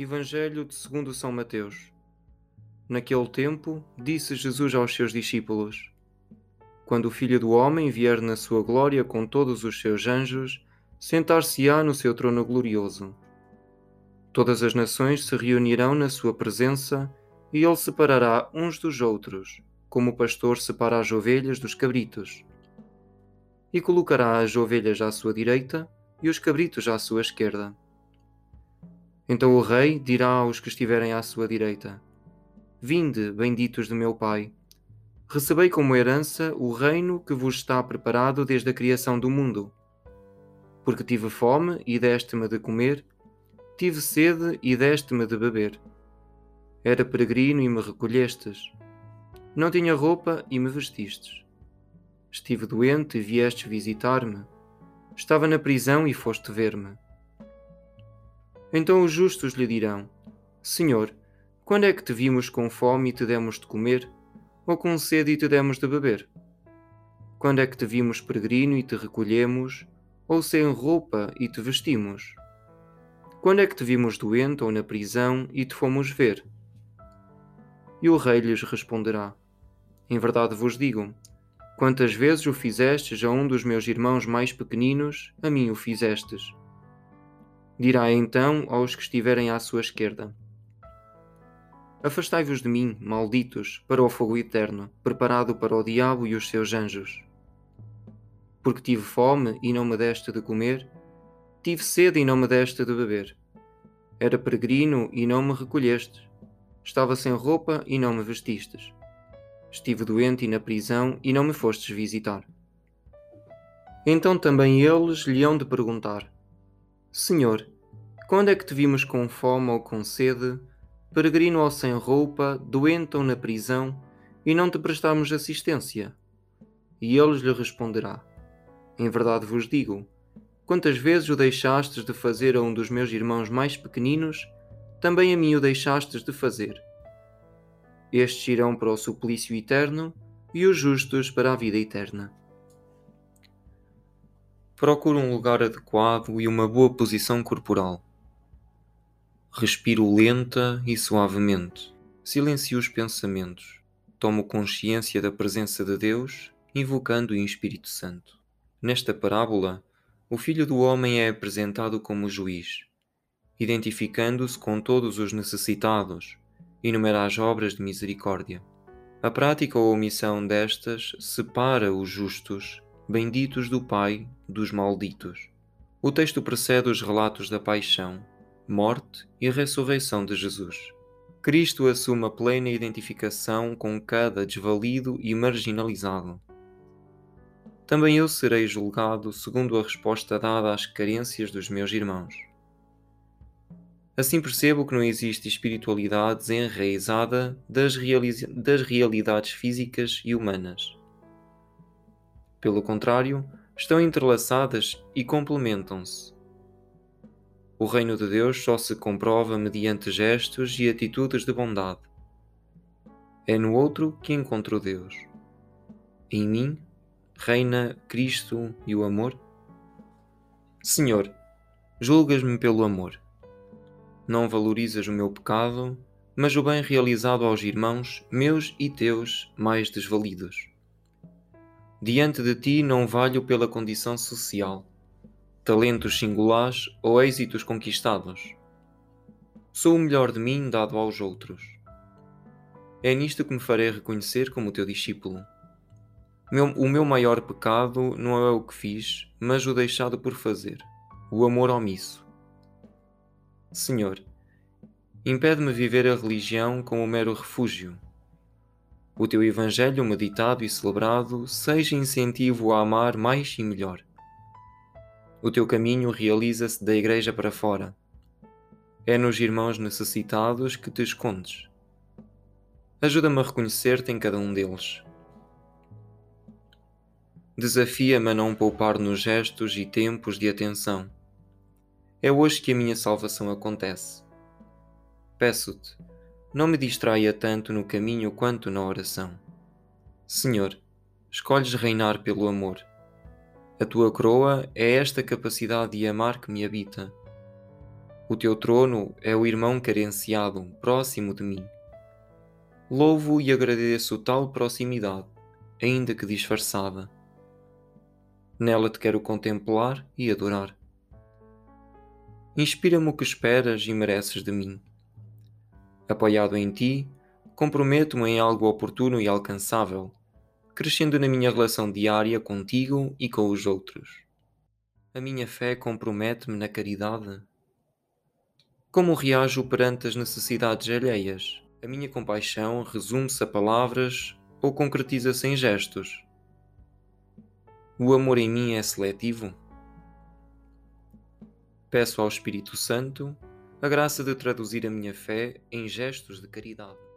Evangelho de segundo São Mateus. Naquele tempo, disse Jesus aos seus discípulos: Quando o Filho do homem vier na sua glória com todos os seus anjos, sentar-se-á no seu trono glorioso. Todas as nações se reunirão na sua presença, e ele separará uns dos outros, como o pastor separa as ovelhas dos cabritos. E colocará as ovelhas à sua direita e os cabritos à sua esquerda. Então o rei dirá aos que estiverem à sua direita: Vinde, benditos do meu Pai, recebei como herança o reino que vos está preparado desde a criação do mundo. Porque tive fome e deste-me de comer, tive sede e deste-me de beber. Era peregrino e me recolhestes. Não tinha roupa e me vestistes. Estive doente e viestes visitar-me. Estava na prisão e foste ver-me. Então os justos lhe dirão: Senhor, quando é que te vimos com fome e te demos de comer, ou com sede e te demos de beber? Quando é que te vimos peregrino e te recolhemos, ou sem roupa e te vestimos? Quando é que te vimos doente ou na prisão e te fomos ver? E o rei lhes responderá: Em verdade vos digo, quantas vezes o fizestes a um dos meus irmãos mais pequeninos, a mim o fizestes. Dirá então aos que estiverem à sua esquerda: Afastai-vos de mim, malditos, para o fogo eterno, preparado para o diabo e os seus anjos. Porque tive fome e não me deste de comer, tive sede e não me deste de beber. Era peregrino e não me recolhestes, estava sem roupa e não me vestistes. Estive doente e na prisão e não me fostes visitar. Então também eles lhe hão de perguntar: Senhor, quando é que te vimos com fome ou com sede, peregrino ou sem roupa, doente ou na prisão, e não te prestámos assistência? E eles lhe responderá: Em verdade vos digo, quantas vezes o deixastes de fazer a um dos meus irmãos mais pequeninos, também a mim o deixastes de fazer. Estes irão para o suplício eterno e os justos para a vida eterna. Procura um lugar adequado e uma boa posição corporal. Respiro lenta e suavemente. Silencio os pensamentos. Tomo consciência da presença de Deus, invocando o Espírito Santo. Nesta parábola, o Filho do Homem é apresentado como juiz, identificando-se com todos os necessitados, enumera as obras de misericórdia. A prática ou omissão destas separa os justos benditos do Pai dos malditos. O texto precede os relatos da paixão, morte e ressurreição de Jesus. Cristo assume a plena identificação com cada desvalido e marginalizado. Também eu serei julgado segundo a resposta dada às carências dos meus irmãos. Assim percebo que não existe espiritualidade desenraizada das, das realidades físicas e humanas pelo contrário, estão entrelaçadas e complementam-se. O reino de Deus só se comprova mediante gestos e atitudes de bondade. É no outro que encontro Deus. Em mim reina Cristo e o amor? Senhor, julgas-me pelo amor. Não valorizas o meu pecado, mas o bem realizado aos irmãos, meus e teus, mais desvalidos. Diante de ti não valho pela condição social, talentos singulares ou êxitos conquistados. Sou o melhor de mim dado aos outros. É nisto que me farei reconhecer como teu discípulo. Meu, o meu maior pecado não é o que fiz, mas o deixado por fazer, o amor omisso. Senhor, impede-me viver a religião como mero refúgio o teu Evangelho meditado e celebrado seja incentivo a amar mais e melhor. O teu caminho realiza-se da Igreja para fora. É nos irmãos necessitados que te escondes. Ajuda-me a reconhecer-te em cada um deles. Desafia-me a não poupar nos gestos e tempos de atenção. É hoje que a minha salvação acontece. Peço-te, não me distraia tanto no caminho quanto na oração. Senhor, escolhes reinar pelo amor. A tua coroa é esta capacidade de amar que me habita. O teu trono é o irmão carenciado, próximo de mim. Louvo e agradeço tal proximidade, ainda que disfarçada. Nela te quero contemplar e adorar. Inspira-me o que esperas e mereces de mim. Apoiado em ti, comprometo-me em algo oportuno e alcançável, crescendo na minha relação diária contigo e com os outros. A minha fé compromete-me na caridade. Como reajo perante as necessidades alheias? A minha compaixão resume-se a palavras ou concretiza-se em gestos? O amor em mim é seletivo? Peço ao Espírito Santo a graça de traduzir a minha fé em gestos de caridade.